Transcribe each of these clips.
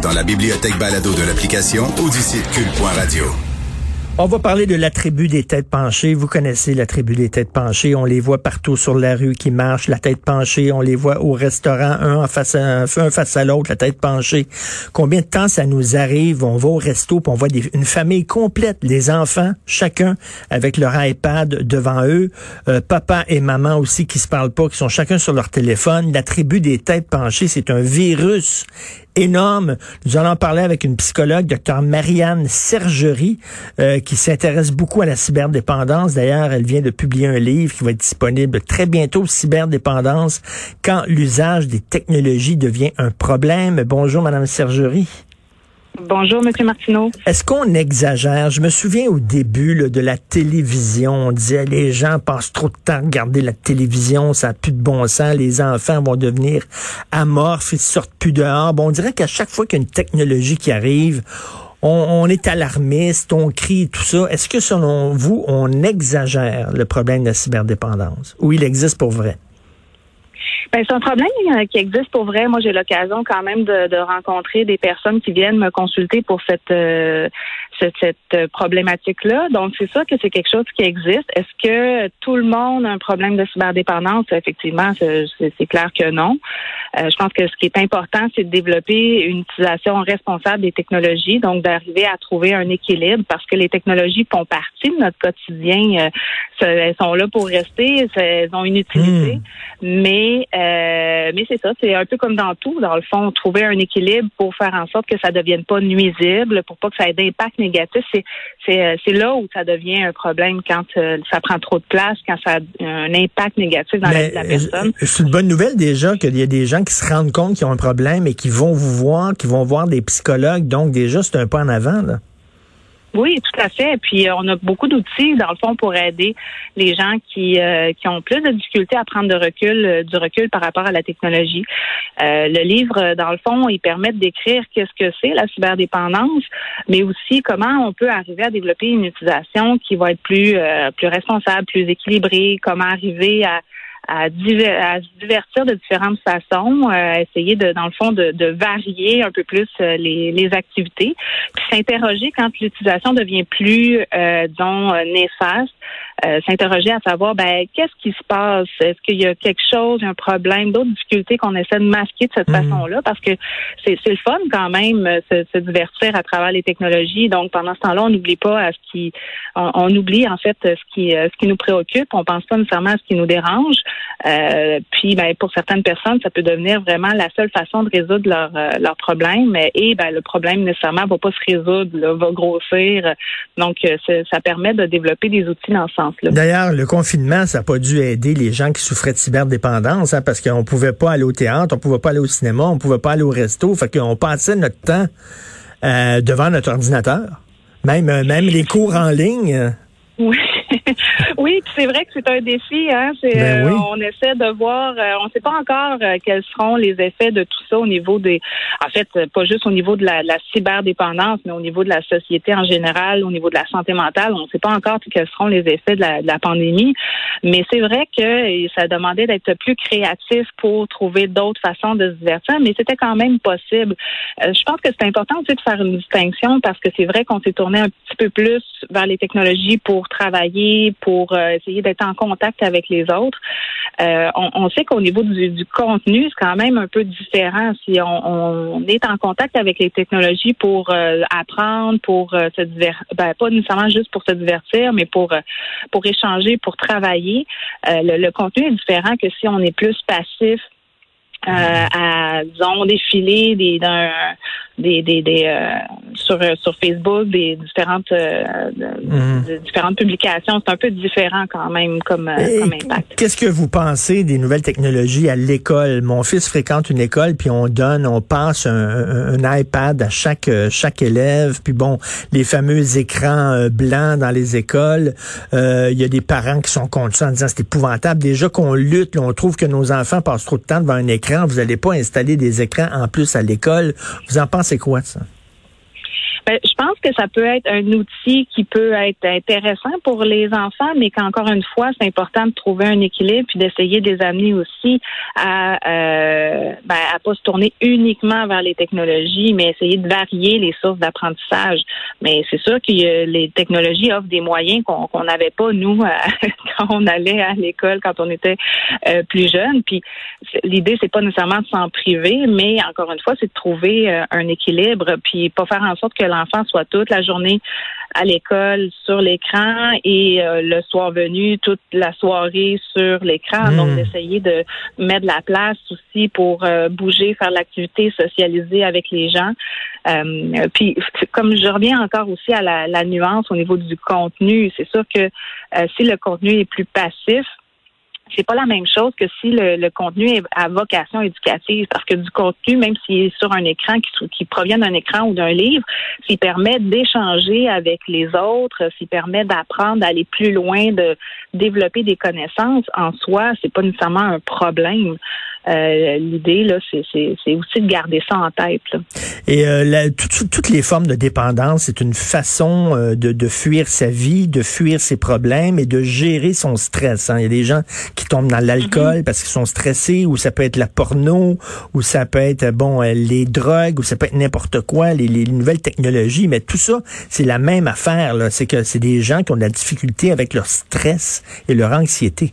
dans la bibliothèque balado de l'application ou du site. On va parler de la tribu des têtes penchées. Vous connaissez la tribu des têtes penchées. On les voit partout sur la rue qui marchent, la tête penchée. On les voit au restaurant, un face à, un face à l'autre, la tête penchée. Combien de temps ça nous arrive? On va au resto, puis on voit une famille complète, les enfants, chacun avec leur iPad devant eux, euh, papa et maman aussi qui se parlent pas, qui sont chacun sur leur téléphone. La tribu des têtes penchées, c'est un virus énorme. Nous allons parler avec une psychologue, Dr Marianne Sergerie, euh, qui s'intéresse beaucoup à la cyberdépendance. D'ailleurs, elle vient de publier un livre qui va être disponible très bientôt, Cyberdépendance, quand l'usage des technologies devient un problème. Bonjour, Madame Sergerie. Bonjour, Monsieur Martineau. Est-ce qu'on exagère? Je me souviens au début de la télévision, on disait les gens passent trop de temps à regarder la télévision, ça n'a plus de bon sens, les enfants vont devenir amorphes, ils sortent plus dehors. Bon, on dirait qu'à chaque fois qu'il y a une technologie qui arrive, on, est alarmiste, on crie, tout ça. Est-ce que selon vous, on exagère le problème de la cyberdépendance? Ou il existe pour vrai? Ben, c'est un problème euh, qui existe pour vrai. Moi, j'ai l'occasion quand même de, de, rencontrer des personnes qui viennent me consulter pour cette euh, cette, cette problématique-là. Donc, c'est ça que c'est quelque chose qui existe. Est-ce que tout le monde a un problème de cyberdépendance? Effectivement, c'est clair que non. Euh, je pense que ce qui est important, c'est de développer une utilisation responsable des technologies, donc d'arriver à trouver un équilibre parce que les technologies font partie de notre quotidien. elles sont là pour rester, elles ont une utilité, hmm. mais euh, mais c'est ça, c'est un peu comme dans tout, dans le fond, trouver un équilibre pour faire en sorte que ça devienne pas nuisible, pour pas que ça ait d'impact négatif. C'est c'est euh, là où ça devient un problème quand euh, ça prend trop de place, quand ça a un impact négatif dans la vie de la personne. C'est une bonne nouvelle déjà qu'il y a des gens qui se rendent compte qu'ils ont un problème et qui vont vous voir, qui vont voir des psychologues. Donc déjà, c'est un pas en avant là. Oui, tout à fait. Puis euh, on a beaucoup d'outils dans le fond pour aider les gens qui euh, qui ont plus de difficultés à prendre de recul, euh, du recul par rapport à la technologie. le livre, dans le fond, il permet de décrire qu'est-ce que c'est la cyberdépendance, mais aussi comment on peut arriver à développer une utilisation qui va être plus plus responsable, plus équilibrée. Comment arriver à à, se divertir de différentes façons, euh, essayer de, dans le fond, de, varier un peu plus euh, les, les activités, puis s'interroger quand l'utilisation devient plus, euh, disons, néfaste, euh, s'interroger à savoir, ben, qu'est-ce qui se passe? Est-ce qu'il y a quelque chose, un problème, d'autres difficultés qu'on essaie de masquer de cette mhm. façon-là? Parce que c'est le fun quand même, se, se, divertir à travers les technologies. Donc, pendant ce temps-là, on n'oublie pas à ce qui, on, on, oublie en fait ce qui, ce qui nous préoccupe. On pense pas nécessairement à ce qui nous dérange. Euh, puis, ben, pour certaines personnes, ça peut devenir vraiment la seule façon de résoudre leur, euh, leur problème. Et ben, le problème nécessairement va pas se résoudre, va grossir. Donc, euh, ça permet de développer des outils dans D'ailleurs, le confinement, ça n'a pas dû aider les gens qui souffraient de cyberdépendance, hein, parce qu'on pouvait pas aller au théâtre, on pouvait pas aller au cinéma, on pouvait pas aller au resto. Fait qu'on passait notre temps devant notre ordinateur. Même, même les cours en ligne. Oui. oui, c'est vrai que c'est un défi. Hein? Ben euh, on essaie de voir. Euh, on ne sait pas encore euh, quels seront les effets de tout ça au niveau des. En fait, pas juste au niveau de la, la cyberdépendance, mais au niveau de la société en général, au niveau de la santé mentale. On ne sait pas encore quels seront les effets de la, de la pandémie. Mais c'est vrai que ça demandait d'être plus créatif pour trouver d'autres façons de se divertir, mais c'était quand même possible. je pense que c'est important aussi de faire une distinction parce que c'est vrai qu'on s'est tourné un petit peu plus vers les technologies pour travailler, pour euh, essayer d'être en contact avec les autres. Euh, on, sait qu'au niveau du, contenu, c'est quand même un peu différent. Si on, est en contact avec les technologies pour euh, apprendre, pour se divertir, ben, pas nécessairement juste pour se divertir, mais pour pour échanger, pour travailler, le, le contenu est différent que si on est plus passif euh, à disons défiler des d'un des, des, des euh, sur sur Facebook des différentes euh, mhm. différentes publications c'est un peu différent quand même comme, comme impact. Qu'est-ce que vous pensez des nouvelles technologies à l'école? Mon fils fréquente une école puis on donne on passe un, un, iPad à chaque chaque élève puis bon les fameux écrans blancs dans les écoles il y a des parents qui sont contre ça en disant c'est épouvantable déjà qu'on lutte on trouve que nos enfants passent trop de temps devant un écran vous n'allez pas installer des écrans en plus à l'école. Vous en pensez quoi de ça? Ben, je pense que ça peut être un outil qui peut être intéressant pour les enfants, mais qu'encore une fois, c'est important de trouver un équilibre puis d'essayer de les amener aussi à euh, ben, à pas se tourner uniquement vers les technologies, mais essayer de varier les sources d'apprentissage. Mais c'est sûr que les technologies offrent des moyens qu'on n'avait pas nous quand on allait à l'école quand on était euh, plus jeune. Puis l'idée c'est pas nécessairement de s'en priver, mais encore une fois, c'est de trouver euh, un équilibre puis pas faire en sorte que l'enfant soit toute la journée à l'école sur l'écran et euh, le soir venu toute la soirée sur l'écran. Hmm. Donc d'essayer de mettre de la place aussi pour euh, bouger, faire l'activité, socialiser avec les gens. Euh, puis comme je reviens encore aussi à la, la nuance au niveau du contenu, c'est sûr que si le contenu est plus passif, c'est pas la même chose que si le, contenu est à vocation éducative, parce que du contenu, même s'il est sur un écran, qui, qui provient d'un écran ou d'un livre, s'il permet d'échanger avec les autres, s'il permet d'apprendre, d'aller plus loin, de développer des connaissances en soi, c'est pas nécessairement un problème. Euh, l'idée, là, c'est aussi de garder ça en tête. Et euh, toutes les formes de dépendance, c'est une façon euh, de, de, fuir sa vie, de fuir ses problèmes et de gérer son stress. Hein. Il y a des gens qui tombent dans l'alcool mm-hmm. parce qu'ils sont stressés, ou ça peut être la porno, ou ça peut être bon les drogues, ou ça peut être n'importe quoi, les, les, nouvelles technologies. Mais tout ça, c'est la même affaire. C'est que c'est des gens qui ont de la difficulté avec leur stress et leur anxiété.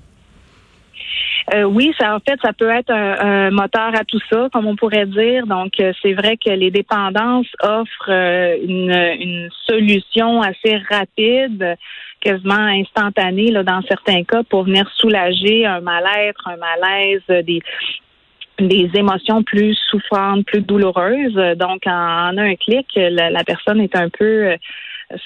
Euh, oui, ça en fait, ça peut être un, moteur à tout ça, comme on pourrait dire. Donc, euh, c'est vrai que les dépendances offrent euh, une, une, solution assez rapide, quasiment instantanée, là, dans certains cas, pour venir soulager un mal-être, un malaise, des émotions plus souffrantes, plus douloureuses. Donc, en, un clic, la personne est un peu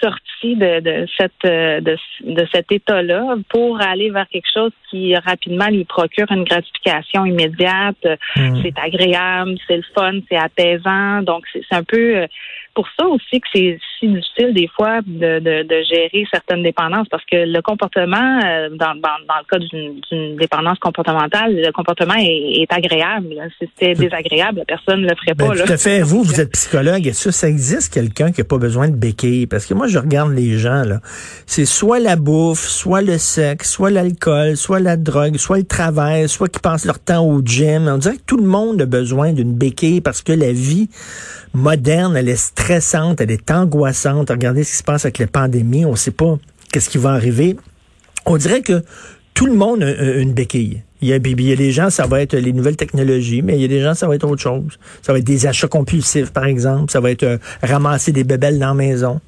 sorti de, de cette euh, de, de cet état-là pour aller vers quelque chose qui rapidement lui procure une gratification immédiate. Mmh. C'est agréable, c'est le fun, c'est apaisant. Donc c'est un peu euh, pour ça aussi que c'est si difficile des fois de, de, de, gérer certaines dépendances parce que le comportement, euh, dans, dans, dans, le cas d'une dépendance comportementale, le comportement est, est agréable. Si c'était désagréable, la personne ne le ferait ben, pas. Tout à fait. Vous, vous êtes psychologue. Est-ce que ça existe quelqu'un qui n'a pas besoin de béquilles? Parce que moi, je regarde les gens, là. C'est soit la bouffe, soit le sexe, soit l'alcool, soit la drogue, soit le travail, soit qui passent leur temps au gym. On dirait que tout le monde a besoin d'une béquille parce que la vie moderne, elle est stressante, elle est angoissante. Regardez ce qui se passe avec la pandémie. On ne sait pas qu'est-ce qui va arriver. On dirait que tout le monde a une béquille. Il y, a, des gens, ça va être les nouvelles technologies, mais il y a des gens, ça va être autre chose. Ça va être des achats compulsifs, par exemple. Ça va être euh, ramasser des bébelles dans la maison.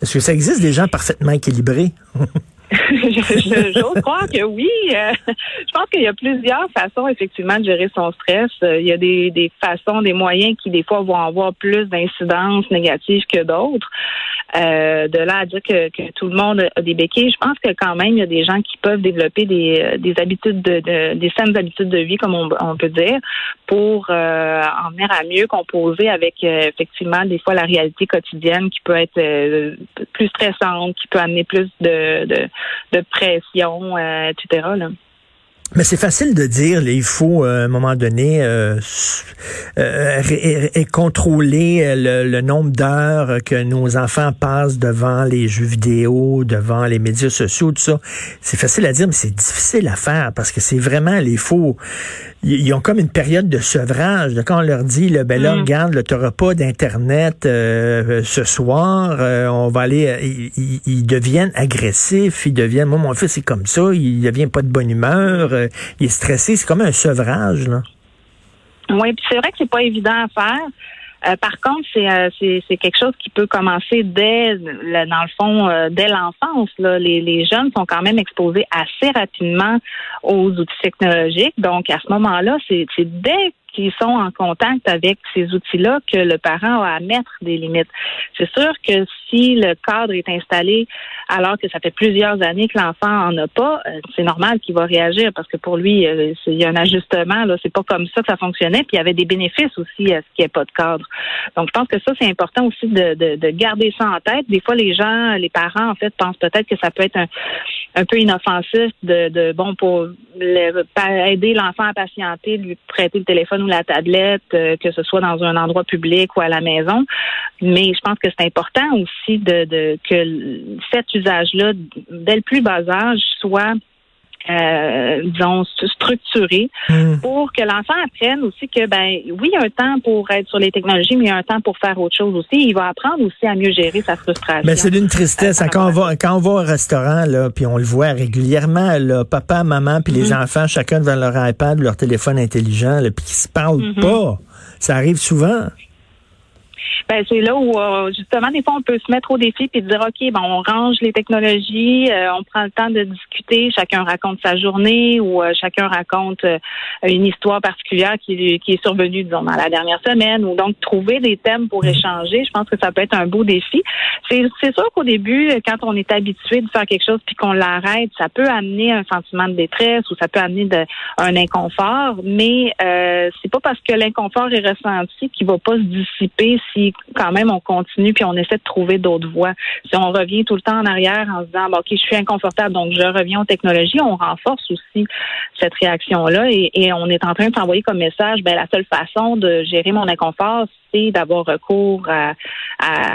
Est-ce que ça existe des gens parfaitement équilibrés? J'ose croire que oui. Euh, je pense qu'il y a plusieurs façons effectivement de gérer son stress. Euh, il y a des, des façons, des moyens qui des fois vont avoir plus d'incidences négatives que d'autres. Euh, de là à dire que, que, tout le monde a des béquilles, je pense que quand même il y a des gens qui peuvent développer des, des habitudes de, de des saines habitudes de vie comme on, on peut dire pour euh, en venir à mieux composer avec effectivement des fois la réalité quotidienne qui peut être plus stressante, qui peut amener plus de, de pression, euh, etc. Là. Mais c'est facile de dire, il faut euh, à un moment donné euh, euh, contrôler le, nombre d'heures que nos enfants passent devant les jeux vidéo, devant les médias sociaux, tout ça. C'est facile à dire, mais c'est difficile à faire parce que c'est vraiment les faux. Ils ont comme une période de sevrage. Quand on leur dit, là, ben là, mm. regarde, tu n'auras pas d'Internet ce soir, on va aller... Ils, deviennent agressifs, ils deviennent... Moi, mon fils, c'est comme ça, il devient pas de bonne humeur euh, il est stressé. C'est comme un sevrage. Là. Oui, puis c'est vrai que c'est pas évident à faire. Euh, par contre, euh, c'est, quelque chose qui peut commencer dès, dans le fond, dès l'enfance. Les, les jeunes sont quand même exposés assez rapidement aux outils technologiques. Donc, à ce moment-là, c'est dès qu'ils sont en contact avec ces outils-là que le parent a à mettre des limites. C'est sûr que si le cadre est installé alors que ça fait plusieurs années que l'enfant en a pas, euh, c'est normal qu'il va réagir parce que pour lui, euh, il y a un ajustement. Là, c'est pas comme ça que ça fonctionnait. Puis il y avait des bénéfices aussi à ce qu'il n'y ait pas de cadre. Donc je pense que ça c'est important aussi de, de, garder ça en tête. Des fois, les gens, les parents en fait pensent peut-être que ça peut être un, un peu inoffensif de, de bon pour aider l'enfant à patienter, lui prêter le téléphone ou la tablette, euh, que ce soit dans un endroit public ou à la maison. Mais je pense que c'est important aussi de, de que cet usage-là, dès le plus bas âge, soit euh, disons, structuré hmm. pour que l'enfant apprenne aussi que, ben, oui, il y a un temps pour être sur les technologies, mais il y a un temps pour faire autre chose aussi. Il va apprendre aussi à mieux gérer sa frustration. Mais c'est d'une tristesse. Quand, on va, quand on va au restaurant, là, puis on le voit régulièrement, là, papa, maman, puis les mm-hmm. enfants, chacun devant leur iPad, leur téléphone intelligent, puis qui se parlent mm-hmm. pas. Ça arrive souvent ben c'est là où euh, justement des fois on peut se mettre au défi puis dire ok bon on range les technologies, euh, on prend le temps de discuter, chacun raconte sa journée ou euh, chacun raconte une histoire particulière qui, qui est survenue disons dans la dernière semaine. Ou donc trouver des thèmes pour échanger, je pense que ça peut être un beau défi. C'est c'est sûr qu'au début quand on est habitué de faire quelque chose puis qu'on l'arrête, ça peut amener un sentiment de détresse ou ça peut amener de, un inconfort, mais euh, c'est pas parce que l'inconfort est ressenti qu'il va pas se dissiper si quand même on continue puis on essaie de trouver d'autres voies. Si on revient tout le temps en arrière en se disant OK, je suis inconfortable donc je reviens aux technologies, on renforce aussi cette réaction là et, on est en train de s'envoyer comme message ben la seule façon de gérer mon inconfort c'est d'avoir recours à,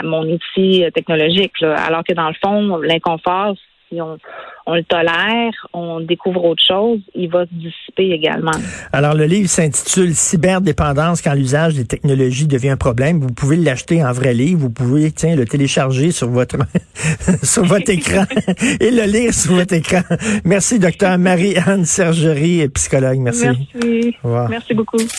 mon outil technologique alors que dans le fond l'inconfort si on, le tolère, on découvre autre chose, il va se dissiper également. Alors, le livre s'intitule Cyberdépendance quand l'usage des technologies devient un problème. Vous pouvez l'acheter en vrai livre. Vous pouvez, tiens, le télécharger sur votre, sur votre écran et le lire sur votre écran. Merci, docteur Marie-Anne Sergerie, psychologue. Merci. Merci. Merci beaucoup.